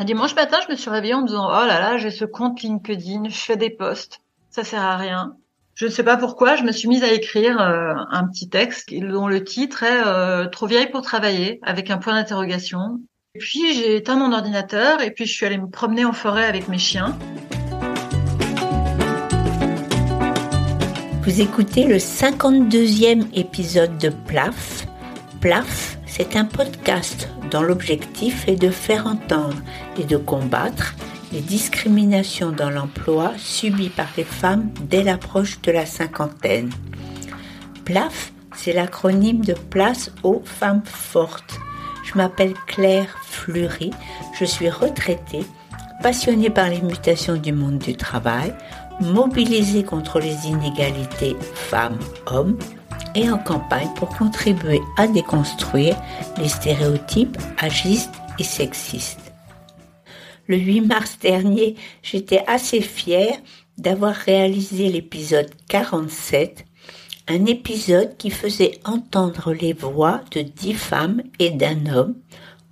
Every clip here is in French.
Un dimanche matin, je me suis réveillée en me disant oh là là, j'ai ce compte LinkedIn, je fais des posts, ça sert à rien. Je ne sais pas pourquoi, je me suis mise à écrire euh, un petit texte dont le titre est euh, Trop vieille pour travailler avec un point d'interrogation. Et puis j'ai éteint mon ordinateur et puis je suis allée me promener en forêt avec mes chiens. Vous écoutez le 52e épisode de PLAF. PLAF, c'est un podcast dont l'objectif est de faire entendre et de combattre les discriminations dans l'emploi subies par les femmes dès l'approche de la cinquantaine. PLAF, c'est l'acronyme de Place aux femmes fortes. Je m'appelle Claire Fleury, je suis retraitée, passionnée par les mutations du monde du travail, mobilisée contre les inégalités femmes-hommes et en campagne pour contribuer à déconstruire les stéréotypes agistes et sexistes le 8 mars dernier, j'étais assez fière d'avoir réalisé l'épisode 47, un épisode qui faisait entendre les voix de dix femmes et d'un homme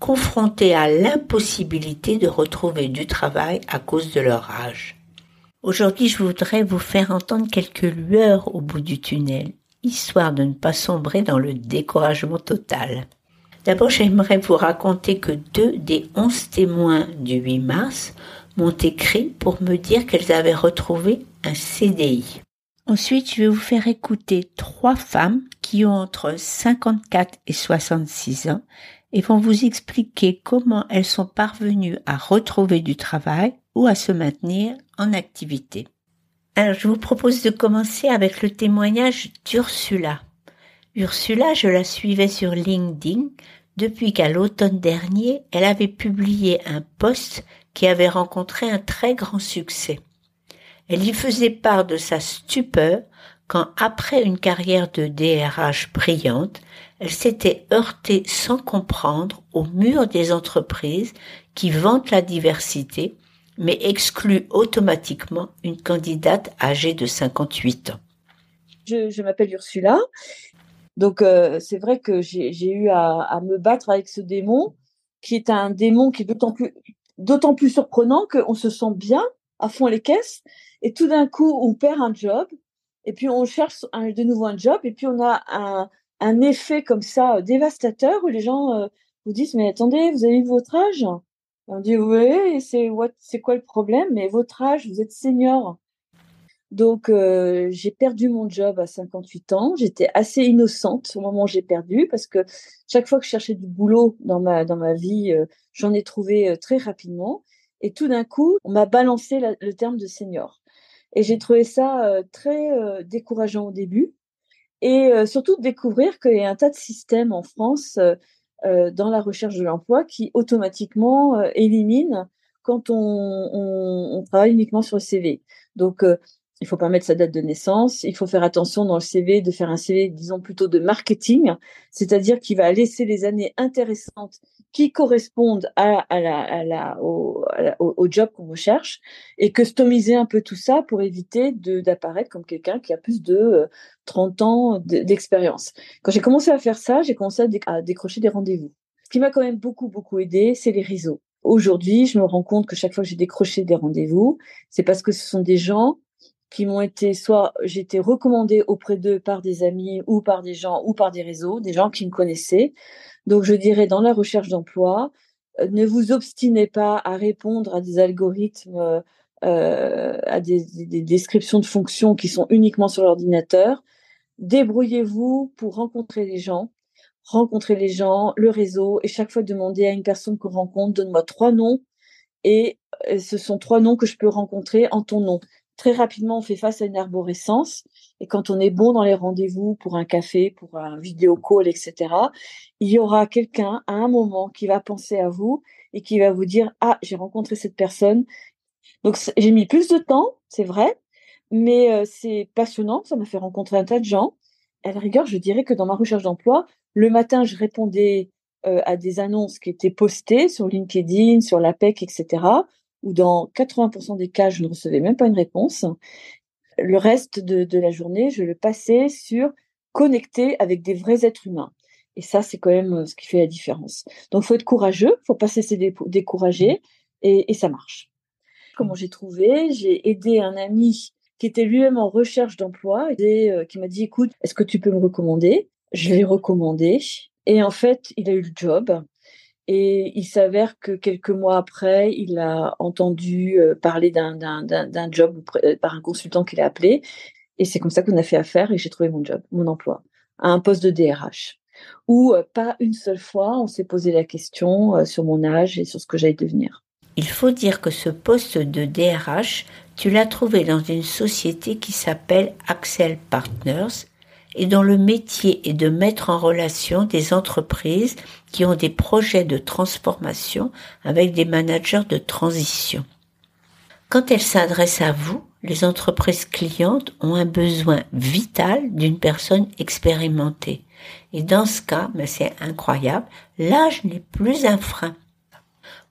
confrontés à l'impossibilité de retrouver du travail à cause de leur âge. Aujourd'hui, je voudrais vous faire entendre quelques lueurs au bout du tunnel, histoire de ne pas sombrer dans le découragement total. D'abord, j'aimerais vous raconter que deux des onze témoins du 8 mars m'ont écrit pour me dire qu'elles avaient retrouvé un CDI. Ensuite, je vais vous faire écouter trois femmes qui ont entre 54 et 66 ans et vont vous expliquer comment elles sont parvenues à retrouver du travail ou à se maintenir en activité. Alors, je vous propose de commencer avec le témoignage d'Ursula. Ursula, je la suivais sur LinkedIn depuis qu'à l'automne dernier, elle avait publié un post qui avait rencontré un très grand succès. Elle y faisait part de sa stupeur quand, après une carrière de DRH brillante, elle s'était heurtée sans comprendre au mur des entreprises qui vantent la diversité, mais excluent automatiquement une candidate âgée de 58 ans. Je, m'appelle Ursula donc euh, c'est vrai que j'ai eu à, me battre avec ce démon, qui est un démon qui est d'autant plus d'autant plus surprenant qu'on se sent bien à fond les caisses, et tout d'un coup on perd un job, et puis on cherche de nouveau un job, et puis on a un, un effet comme ça euh, dévastateur où les gens euh, vous disent mais attendez vous avez vu votre âge? On dit oui c'est quoi le problème? Mais votre âge vous êtes senior donc, euh, j'ai perdu mon job à 58 ans. J'étais assez innocente au moment où j'ai perdu parce que chaque fois que je cherchais du boulot dans ma, dans ma vie, euh, j'en ai trouvé euh, très rapidement. Et tout d'un coup, on m'a balancé le terme de senior. Et j'ai trouvé ça très décourageant au début. Et surtout de découvrir qu'il y a un tas de systèmes en France dans la recherche de l'emploi qui automatiquement éliminent quand on, travaille uniquement sur le CV. Donc, il faut pas mettre sa date de naissance. Il faut faire attention dans le CV de faire un CV, disons plutôt de marketing, c'est-à-dire qu'il va laisser les années intéressantes qui correspondent à, à la, à la, au, au, job qu'on recherche et customiser un peu tout ça pour éviter d'apparaître comme quelqu'un qui a plus de 30 euh, ans d'expérience. Quand j'ai commencé à faire ça, j'ai commencé à, à décrocher des rendez-vous. Ce qui m'a quand même beaucoup, beaucoup aidé, c'est les réseaux. Aujourd'hui, je me rends compte que chaque fois que j'ai décroché des rendez-vous, c'est parce que ce sont des gens qui m'ont été soit été recommandée auprès d'eux par des amis ou par des gens ou par des réseaux, des gens qui me connaissaient. Donc je dirais dans la recherche d'emploi, euh, ne vous obstinez pas à répondre à des algorithmes, euh, à des, des, descriptions de fonctions qui sont uniquement sur l'ordinateur. Débrouillez-vous pour rencontrer les gens, rencontrer les gens, le réseau, et chaque fois demander à une personne qu'on rencontre, donne-moi trois noms, et euh, ce sont trois noms que je peux rencontrer en ton nom très rapidement, on fait face à une arborescence. Et quand on est bon dans les rendez-vous pour un café, pour un vidéo call, etc., il y aura quelqu'un à un moment qui va penser à vous et qui va vous dire, ah, j'ai rencontré cette personne. Donc, j'ai mis plus de temps, c'est vrai, mais euh, c'est passionnant. Ça m'a fait rencontrer un tas de gens. À la rigueur, je dirais que dans ma recherche d'emploi, le matin, je répondais euh, à des annonces qui étaient postées sur LinkedIn, sur l'APEC, etc où dans 80% des cas, je ne recevais même pas une réponse. Le reste de, la journée, je le passais sur connecter avec des vrais êtres humains. Et ça, c'est quand même euh, ce qui fait la différence. Donc, il faut être courageux, il faut pas cesser de décourager. et, ça marche. Comment j'ai trouvé? J'ai aidé un ami qui était lui-même en recherche d'emploi et euh, qui m'a dit écoute, est-ce que tu peux me recommander? Je l'ai recommandé et en fait, il a eu le job. Et il s'avère que quelques mois après, il a entendu euh, parler d'un job euh, par un consultant qu'il a appelé. Et c'est comme ça qu'on a fait affaire et j'ai trouvé mon job, mon emploi, à un poste de DRH. Où euh, pas une seule fois on s'est posé la question sur mon âge et sur ce que j'allais devenir. Il faut dire que ce poste de DRH, tu l'as trouvé dans une société qui s'appelle Axel Partners et dont le métier est de mettre en relation des entreprises qui ont des projets de transformation avec des managers de transition. Quand elles s'adressent à vous, les entreprises clientes ont un besoin vital d'une personne expérimentée. Et dans ce cas, mais c'est incroyable, l'âge n'est plus un frein.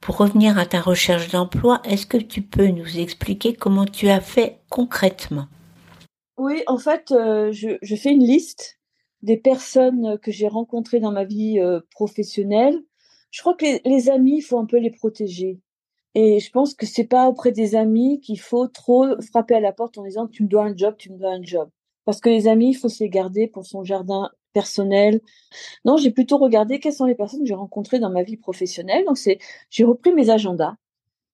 Pour revenir à ta recherche d'emploi, est-ce que tu peux nous expliquer comment tu as fait concrètement? Oui, en fait, euh, je, fais une liste des personnes que j'ai rencontrées dans ma vie euh, professionnelle. Je crois que les, amis, il faut un peu les protéger. Et je pense que c'est pas auprès des amis qu'il faut trop frapper à la porte en disant tu me dois un job, tu me dois un job. Parce que les amis, il faut se les garder pour son jardin personnel. Non, j'ai plutôt regardé quelles sont les personnes que j'ai rencontrées dans ma vie professionnelle. Donc c'est, j'ai repris mes agendas.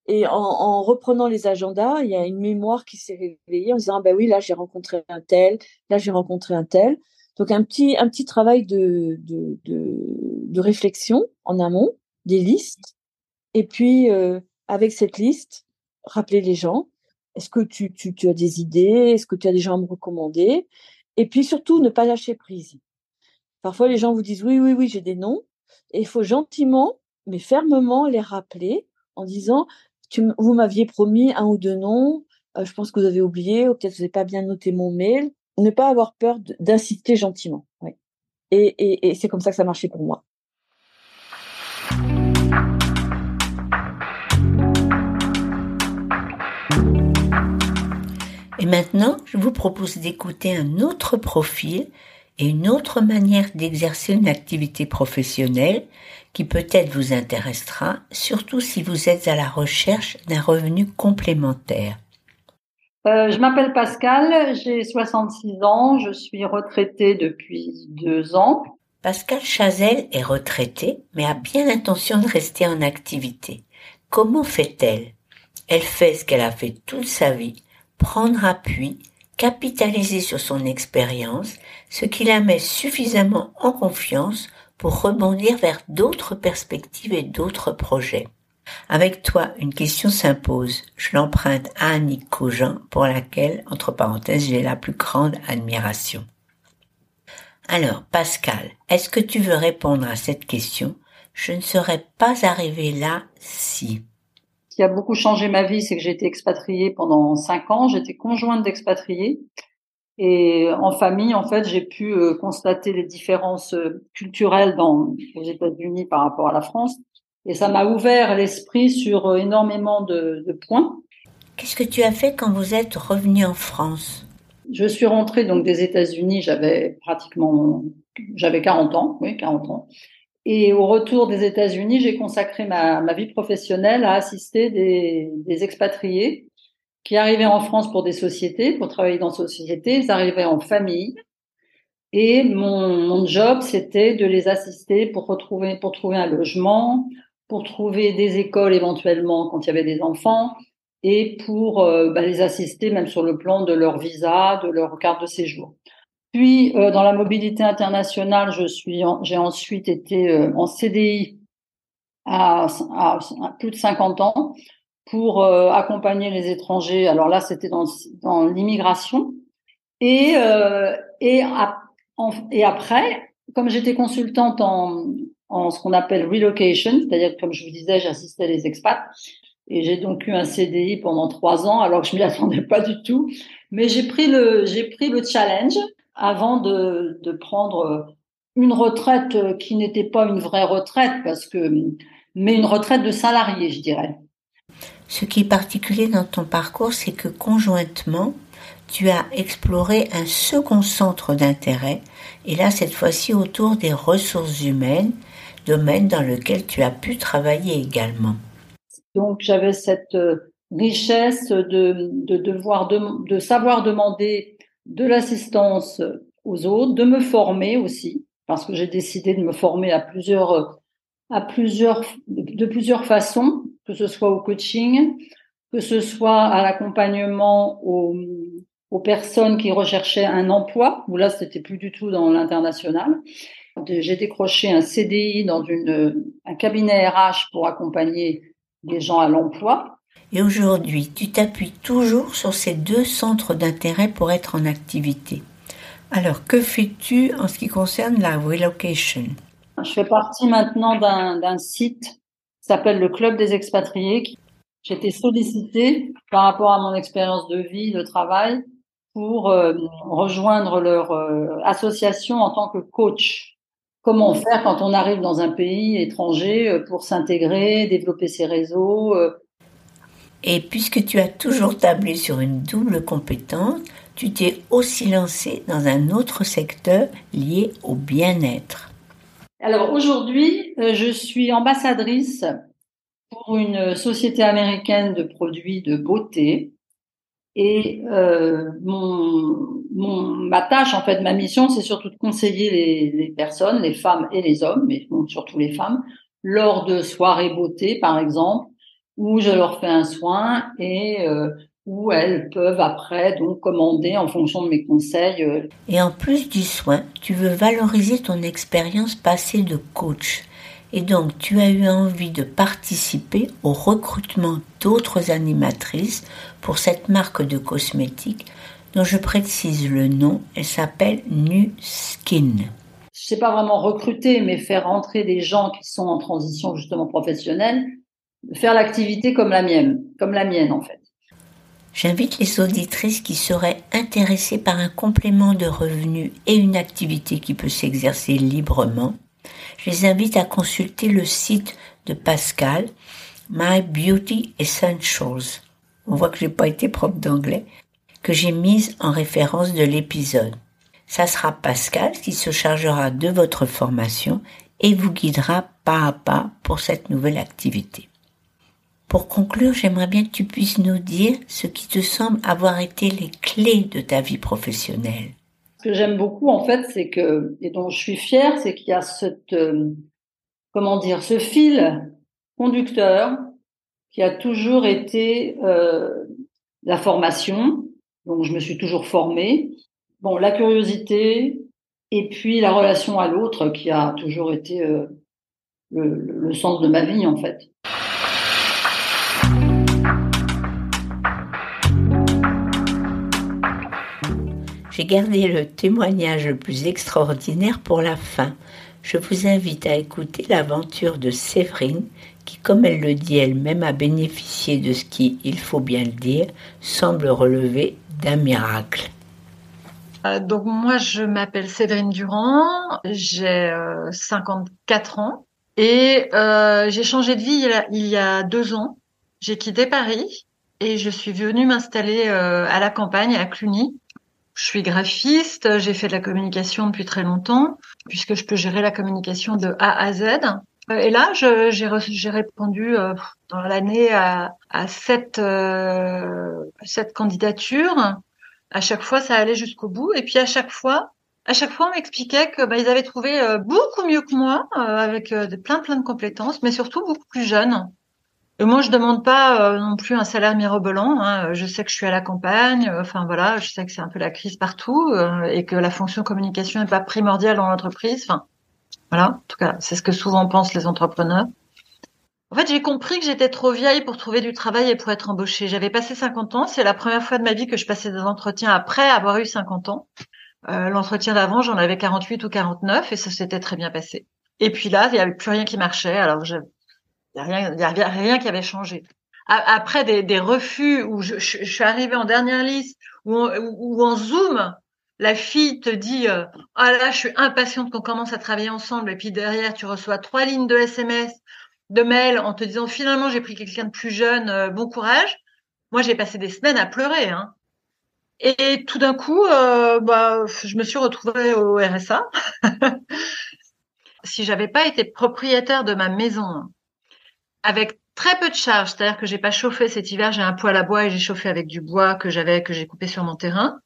Et en, reprenant les agendas, il y a une mémoire qui s'est réveillée en disant ah ben oui là j'ai rencontré un tel, là j'ai rencontré un tel. Donc un petit un petit travail de de, de, réflexion en amont, des listes. Et puis euh, avec cette liste, rappeler les gens. Est-ce que tu, tu, tu as des idées? Est-ce que tu as des gens à me recommander? Et puis surtout ne pas lâcher prise. Parfois les gens vous disent oui oui oui j'ai des noms et il faut gentiment mais fermement les rappeler en disant vous m'aviez promis un ou deux noms, euh, je pense que vous avez oublié, ou peut-être vous n'avez pas bien noté mon mail. Ne pas avoir peur d'insister gentiment. Et, c'est comme ça que ça marchait pour moi. Et maintenant, je vous propose d'écouter un autre profil et une autre manière d'exercer une activité professionnelle qui peut-être vous intéressera, surtout si vous êtes à la recherche d'un revenu complémentaire. Euh, je m'appelle Pascal, j'ai 66 ans, je suis retraitée depuis deux ans. Pascal Chazelle est retraitée, mais a bien l'intention de rester en activité. Comment fait-elle? Elle fait ce qu'elle a fait toute sa vie, prendre appui, capitaliser sur son expérience, ce qui la met suffisamment en confiance pour rebondir vers d'autres perspectives et d'autres projets. Avec toi, une question s'impose. Je l'emprunte à Annick Cogent, pour laquelle, entre parenthèses, j'ai la plus grande admiration. Alors, Pascal, est-ce que tu veux répondre à cette question? Je ne serais pas arrivée là si. Ce qui a beaucoup changé ma vie, c'est que j'ai été expatriée pendant cinq ans. J'étais conjointe d'expatriés. Et en famille, en fait, j'ai pu euh, constater les différences euh, culturelles dans, aux États-Unis par rapport à la France. Et ça m'a ouvert l'esprit sur euh, énormément de, de points. Qu'est-ce que tu as fait quand vous êtes revenu en France? Je suis rentrée donc des États-Unis, j'avais pratiquement, j'avais 40 ans, oui, 40 ans. Et au retour des États-Unis, j'ai consacré ma, ma, vie professionnelle à assister des, des expatriés qui arrivaient en France pour des sociétés, pour travailler dans ces sociétés. Ils arrivaient en famille. Et mon, mon job, c'était de les assister pour retrouver, pour trouver un logement, pour trouver des écoles éventuellement quand il y avait des enfants, et pour euh, bah, les assister même sur le plan de leur visa, de leur carte de séjour. Puis euh, dans la mobilité internationale, je suis, j'ai ensuite été euh, en CDI à, à, plus de 50 ans pour euh, accompagner les étrangers. Alors là, c'était dans, l'immigration. Et, euh, et après, comme j'étais consultante en, en ce qu'on appelle relocation, c'est-à-dire comme je vous disais, j'assistais les expats. Et j'ai donc eu un CDI pendant trois ans, alors que je m'y attendais pas du tout. Mais j'ai pris le, j'ai pris le challenge avant de, de prendre une retraite qui n'était pas une vraie retraite, parce que, mais une retraite de salarié, je dirais. Ce qui est particulier dans ton parcours, c'est que conjointement, tu as exploré un second centre d'intérêt, et là cette fois-ci autour des ressources humaines, domaine dans lequel tu as pu travailler également. Donc j'avais cette richesse de, de devoir de, de savoir demander de l'assistance aux autres, de me former aussi, parce que j'ai décidé de me former à plusieurs, à plusieurs, de plusieurs façons, que ce soit au coaching, que ce soit à l'accompagnement aux, aux personnes qui recherchaient un emploi, où là c'était plus du tout dans l'international. J'ai décroché un CDI dans une, un cabinet RH pour accompagner les gens à l'emploi. Et aujourd'hui, tu t'appuies toujours sur ces deux centres d'intérêt pour être en activité. Alors, que fais-tu en ce qui concerne la relocation? Je fais partie maintenant d'un site s'appelle le Club des expatriés. Été sollicitée par rapport à mon expérience de vie, de travail, pour euh, rejoindre leur euh, association en tant que coach. Comment faire quand on arrive dans un pays étranger euh, pour s'intégrer, développer ses réseaux Et puisque tu as toujours tablé sur une double compétence, tu t'es aussi lancé dans un autre secteur lié au bien-être. Alors aujourd'hui, je suis ambassadrice pour une société américaine de produits de beauté. Et euh, mon, mon, ma tâche, en fait, ma mission, c'est surtout de conseiller les, les, personnes, les femmes et les hommes, mais surtout les femmes, lors de soirées beauté, par exemple, où je leur fais un soin et euh, où elles peuvent après donc commander en fonction de mes conseils. Euh. Et en plus du soin, tu veux valoriser ton expérience passée de coach. Et donc, tu as eu envie de participer au recrutement d'autres animatrices pour cette marque de cosmétiques dont je précise le nom. Elle s'appelle Nu Skin. Je sais pas vraiment recruter, mais faire rentrer des gens qui sont en transition justement professionnelle, faire l'activité comme la mienne, comme la mienne en fait. J'invite les auditrices qui seraient intéressées par un complément de revenus et une activité qui peut s'exercer librement je les invite à consulter le site de Pascal, My Beauty Essentials. On voit que j'ai pas été propre d'anglais, que j'ai mise en référence de l'épisode. Ça sera Pascal qui se chargera de votre formation et vous guidera pas à pas pour cette nouvelle activité. Pour conclure, j'aimerais bien que tu puisses nous dire ce qui te semble avoir été les clés de ta vie professionnelle. Ce que j'aime beaucoup, en fait, c'est que, et dont je suis fière, c'est qu'il y a cette, euh, comment dire, ce fil conducteur qui a toujours été euh, la formation. Donc, je me suis toujours formée. Bon, la curiosité et puis la relation à l'autre qui a toujours été euh, le, le sens de ma vie, en fait. J'ai le témoignage le plus extraordinaire pour la fin. Je vous invite à écouter l'aventure de Séverine, qui, comme elle le dit elle-même, a bénéficié de ce qui, il faut bien le dire, semble relever d'un miracle. Euh, donc moi, je m'appelle Séverine Durand, j'ai 54 euh, ans et euh, j'ai changé de vie il y a deux ans. J'ai quitté Paris et je suis venue m'installer à la campagne, à Cluny, je suis graphiste, j'ai fait de la communication depuis très longtemps, puisque je peux gérer la communication de A à Z. Euh, et là, j'ai répondu euh, dans l'année à, à sept, euh, sept candidatures. À chaque fois, ça allait jusqu'au bout. Et puis à chaque fois, à chaque fois, on m'expliquait que bah, ils avaient trouvé euh, beaucoup mieux que moi, avec plein plein de compétences, mais surtout beaucoup plus jeunes. Et moi, je demande pas euh, non plus un salaire mirobolant. Hein. Je sais que je suis à la campagne. Euh, enfin voilà, je sais que c'est un peu la crise partout euh, et que la fonction communication n'est pas primordiale dans l'entreprise. Enfin voilà, en tout cas, c'est ce que souvent pensent les entrepreneurs. En fait, j'ai compris que j'étais trop vieille pour trouver du travail et pour être embauchée. J'avais passé 50 ans. C'est la première fois de ma vie que je passais des entretiens après avoir eu 50 ans. L'entretien d'avant, j'en avais 48 ou 49 et ça s'était très bien passé. Et puis là, il n'y avait plus rien qui marchait. Alors, il n'y a, rien, a rien qui avait changé. Après des, des refus où je, suis arrivée en dernière liste, où, où, en Zoom, la fille te dit euh, Ah là, je suis impatiente qu'on commence à travailler ensemble. Et puis derrière, tu reçois trois lignes de SMS, de mails en te disant Finalement, j'ai pris quelqu'un de plus jeune, euh, bon courage. Moi, j'ai passé des semaines à pleurer. Hein. Et tout d'un coup, euh, bah, je me suis retrouvée au RSA. si j'avais pas été propriétaire de ma maison, avec très peu de charge, c'est-à-dire que j'ai pas chauffé cet hiver, j'ai un poêle à bois et j'ai chauffé avec du bois que j'avais que j'ai coupé sur mon terrain.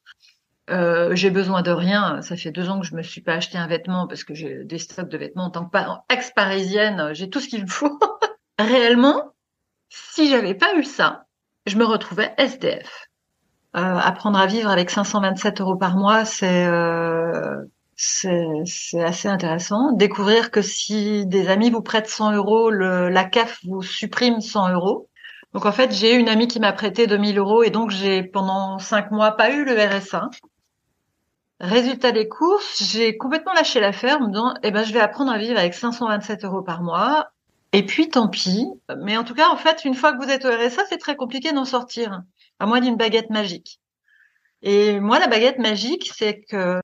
Euh, j'ai besoin de rien. Ça fait deux ans que je me suis pas acheté un vêtement parce que j'ai des stocks de vêtements en tant que ex-parisienne. J'ai tout ce qu'il me faut. Réellement, si j'avais pas eu ça, je me retrouvais SDF. Euh, apprendre à vivre avec 527 euros par mois, c'est euh, c'est assez intéressant. Découvrir que si des amis vous prêtent 100 euros, la CAF vous supprime 100 euros. Donc en fait, j'ai une amie qui m'a prêté 2000 euros et donc j'ai pendant cinq mois pas eu le RSA. Résultat des courses, j'ai complètement lâché l'affaire en me disant, eh ben, je vais apprendre à vivre avec 527 euros par mois. Et puis, tant pis. Mais en tout cas, en fait, une fois que vous êtes au RSA, c'est très compliqué d'en sortir. À moins d'une baguette magique. Et moi, la baguette magique, c'est que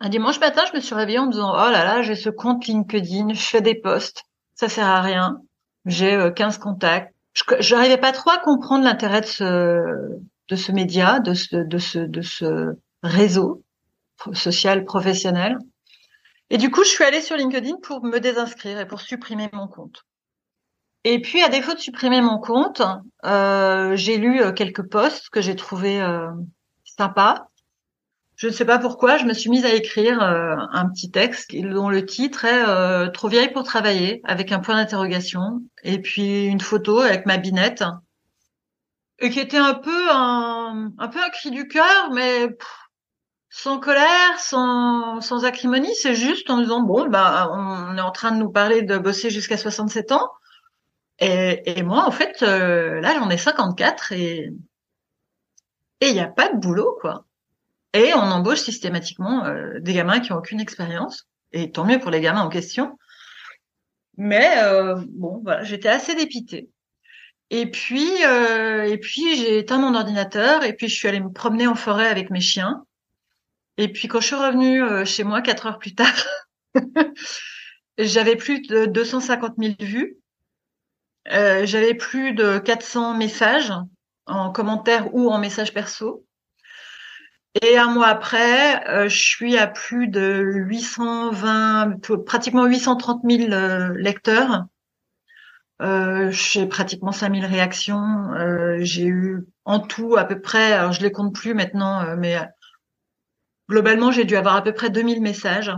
un dimanche matin, je me suis réveillée en me disant, oh là là, j'ai ce compte LinkedIn, je fais des posts. Ça sert à rien. J'ai 15 euh, contacts. Je n'arrivais pas trop à comprendre l'intérêt de ce, média, de ce, réseau social professionnel. Et du coup, je suis allée sur LinkedIn pour me désinscrire et pour supprimer mon compte. Et puis, à défaut de supprimer mon compte, euh, j'ai lu euh, quelques posts que j'ai trouvés sympas. Je ne sais pas pourquoi, je me suis mise à écrire euh, un petit texte dont le titre est euh, Trop vieille pour travailler, avec un point d'interrogation, et puis une photo avec ma binette, et qui était un peu un, un peu un cri du cœur, mais sans colère, sans, sans acrimonie, c'est juste en disant bon bah on est en train de nous parler de bosser jusqu'à 67 ans et, et moi en fait euh, là j'en ai 54 et et il n'y a pas de boulot quoi. Et on embauche systématiquement euh, des gamins qui ont aucune expérience et tant mieux pour les gamins en question. Mais euh, bon voilà, j'étais assez dépitée. Et puis et puis j'ai éteint mon ordinateur et puis je suis allée me promener en forêt avec mes chiens. Et puis quand je suis revenue euh, chez moi quatre heures plus tard, j'avais plus de 250 000 vues, euh, j'avais plus de 400 messages en commentaire ou en message perso. Et un mois après, euh, je suis à plus de 820, pratiquement 830 000 lecteurs. Euh, j'ai pratiquement 5000 réactions. Euh, j'ai eu en tout à peu près, alors je les compte plus maintenant, mais Globalement, j'ai dû avoir à peu près 2000 messages.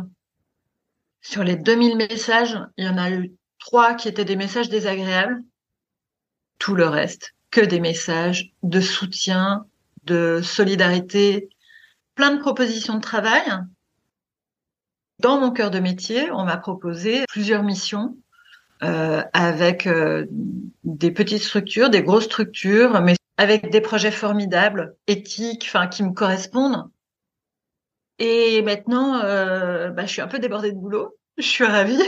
Sur les 2000 messages, il y en a eu trois qui étaient des messages désagréables. Tout le reste, que des messages de soutien, de solidarité, plein de propositions de travail. Dans mon cœur de métier, on m'a proposé plusieurs missions euh, avec euh, des petites structures, des grosses structures, mais avec des projets formidables, éthiques, enfin qui me correspondent. Et maintenant, euh, bah, je suis un peu débordée de boulot. Je suis ravie.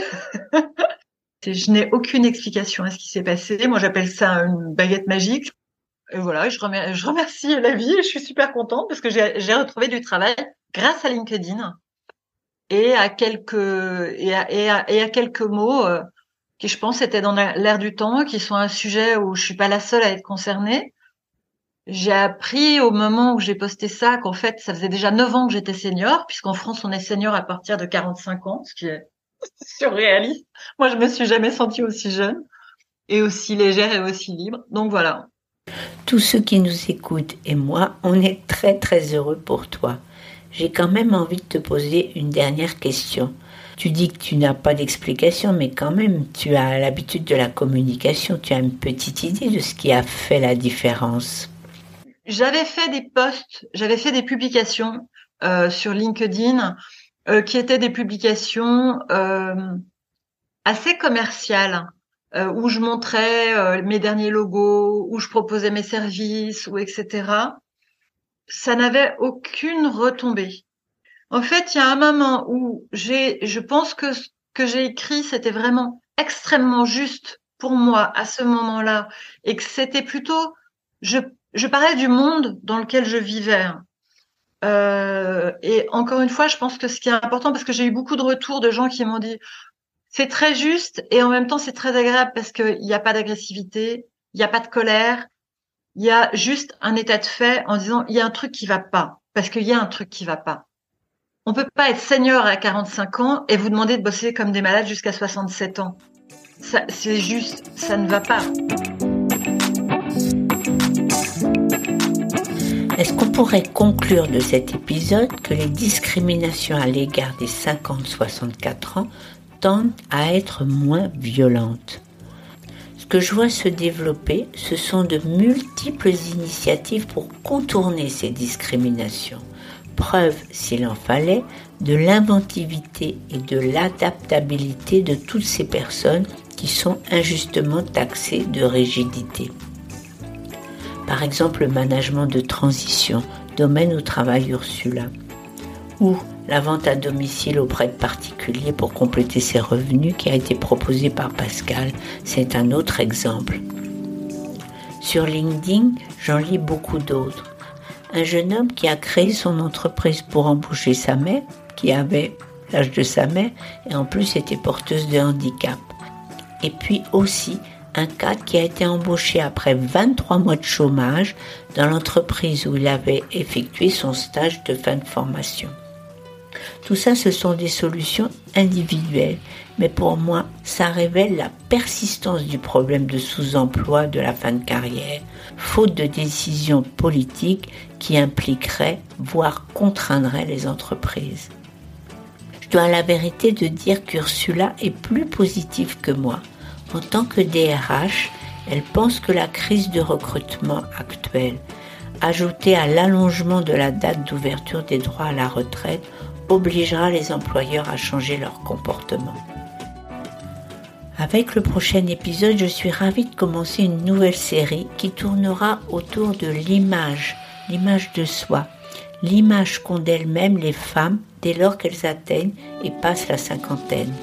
je n'ai aucune explication à ce qui s'est passé. Moi, j'appelle ça une baguette magique. Voilà, je, remercie, je la vie et je suis super contente parce que j'ai retrouvé du travail grâce à LinkedIn et à quelques et à quelques mots euh, qui, je pense, étaient dans l'air du temps, qui sont un sujet où je suis pas la seule à être concernée j'ai appris au moment où j'ai posté ça qu'en fait, ça faisait déjà 9 ans que j'étais senior, puisqu'en France, on est senior à partir de 45 ans, ce qui est surréaliste. Moi, je me suis jamais sentie aussi jeune et aussi légère et aussi libre. Donc voilà. Tous ceux qui nous écoutent et moi, on est très très heureux pour toi. J'ai quand même envie de te poser une dernière question. Tu dis que tu n'as pas d'explication, mais quand même, tu as l'habitude de la communication, tu as une petite idée de ce qui a fait la différence j'avais fait des posts, j'avais fait des publications euh, sur LinkedIn euh, qui étaient des publications euh, assez commerciales euh, où je montrais euh, mes derniers logos, où je proposais mes services, ou etc. Ça n'avait aucune retombée. En fait, il y a un moment où j'ai, je pense que ce que j'ai écrit, c'était vraiment extrêmement juste pour moi à ce moment-là, et que c'était plutôt, je je parlais du monde dans lequel je vivais. Euh, et encore une fois, je pense que ce qui est important, parce que j'ai eu beaucoup de retours de gens qui m'ont dit, c'est très juste et en même temps c'est très agréable parce qu'il n'y a pas d'agressivité, il n'y a pas de colère, il y a juste un état de fait en disant il y a un truc qui va pas parce qu'il y a un truc qui va pas. On peut pas être seigneur à 45 ans et vous demander de bosser comme des malades jusqu'à 67 ans. C'est juste, ça ne va pas. Est-ce qu'on pourrait conclure de cet épisode que les discriminations à l'égard des 50-64 ans tendent à être moins violentes Ce que je vois se développer, ce sont de multiples initiatives pour contourner ces discriminations. Preuve, s'il en fallait, de l'inventivité et de l'adaptabilité de toutes ces personnes qui sont injustement taxées de rigidité. Par exemple, le management de transition, domaine où travaille Ursula, ou la vente à domicile auprès de particuliers pour compléter ses revenus qui a été proposé par Pascal, c'est un autre exemple. Sur LinkedIn, j'en lis beaucoup d'autres. Un jeune homme qui a créé son entreprise pour embaucher sa mère, qui avait l'âge de sa mère et en plus était porteuse de handicap. Et puis aussi un cadre qui a été embauché après 23 mois de chômage dans l'entreprise où il avait effectué son stage de fin de formation. Tout ça, ce sont des solutions individuelles, mais pour moi, ça révèle la persistance du problème de sous-emploi de la fin de carrière, faute de décisions politiques qui impliqueraient, voire contraindraient les entreprises. Je dois à la vérité de dire qu'Ursula est plus positive que moi. En tant que DRH, elle pense que la crise de recrutement actuelle, ajoutée à l'allongement de la date d'ouverture des droits à la retraite, obligera les employeurs à changer leur comportement. Avec le prochain épisode, je suis ravie de commencer une nouvelle série qui tournera autour de l'image, l'image de soi, l'image qu'ont d'elles-mêmes les femmes dès lors qu'elles atteignent et passent la cinquantaine.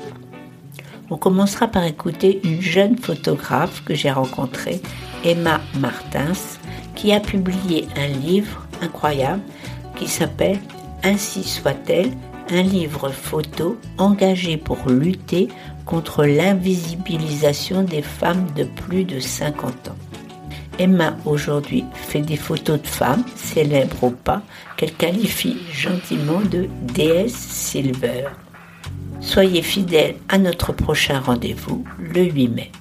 On commencera par écouter une jeune photographe que j'ai rencontrée, Emma Martins, qui a publié un livre incroyable qui s'appelle Ainsi soit-elle, un livre photo engagé pour lutter contre l'invisibilisation des femmes de plus de 50 ans. Emma aujourd'hui fait des photos de femmes, célèbres ou pas, qu'elle qualifie gentiment de déesse silver. Soyez fidèles à notre prochain rendez-vous le 8 mai.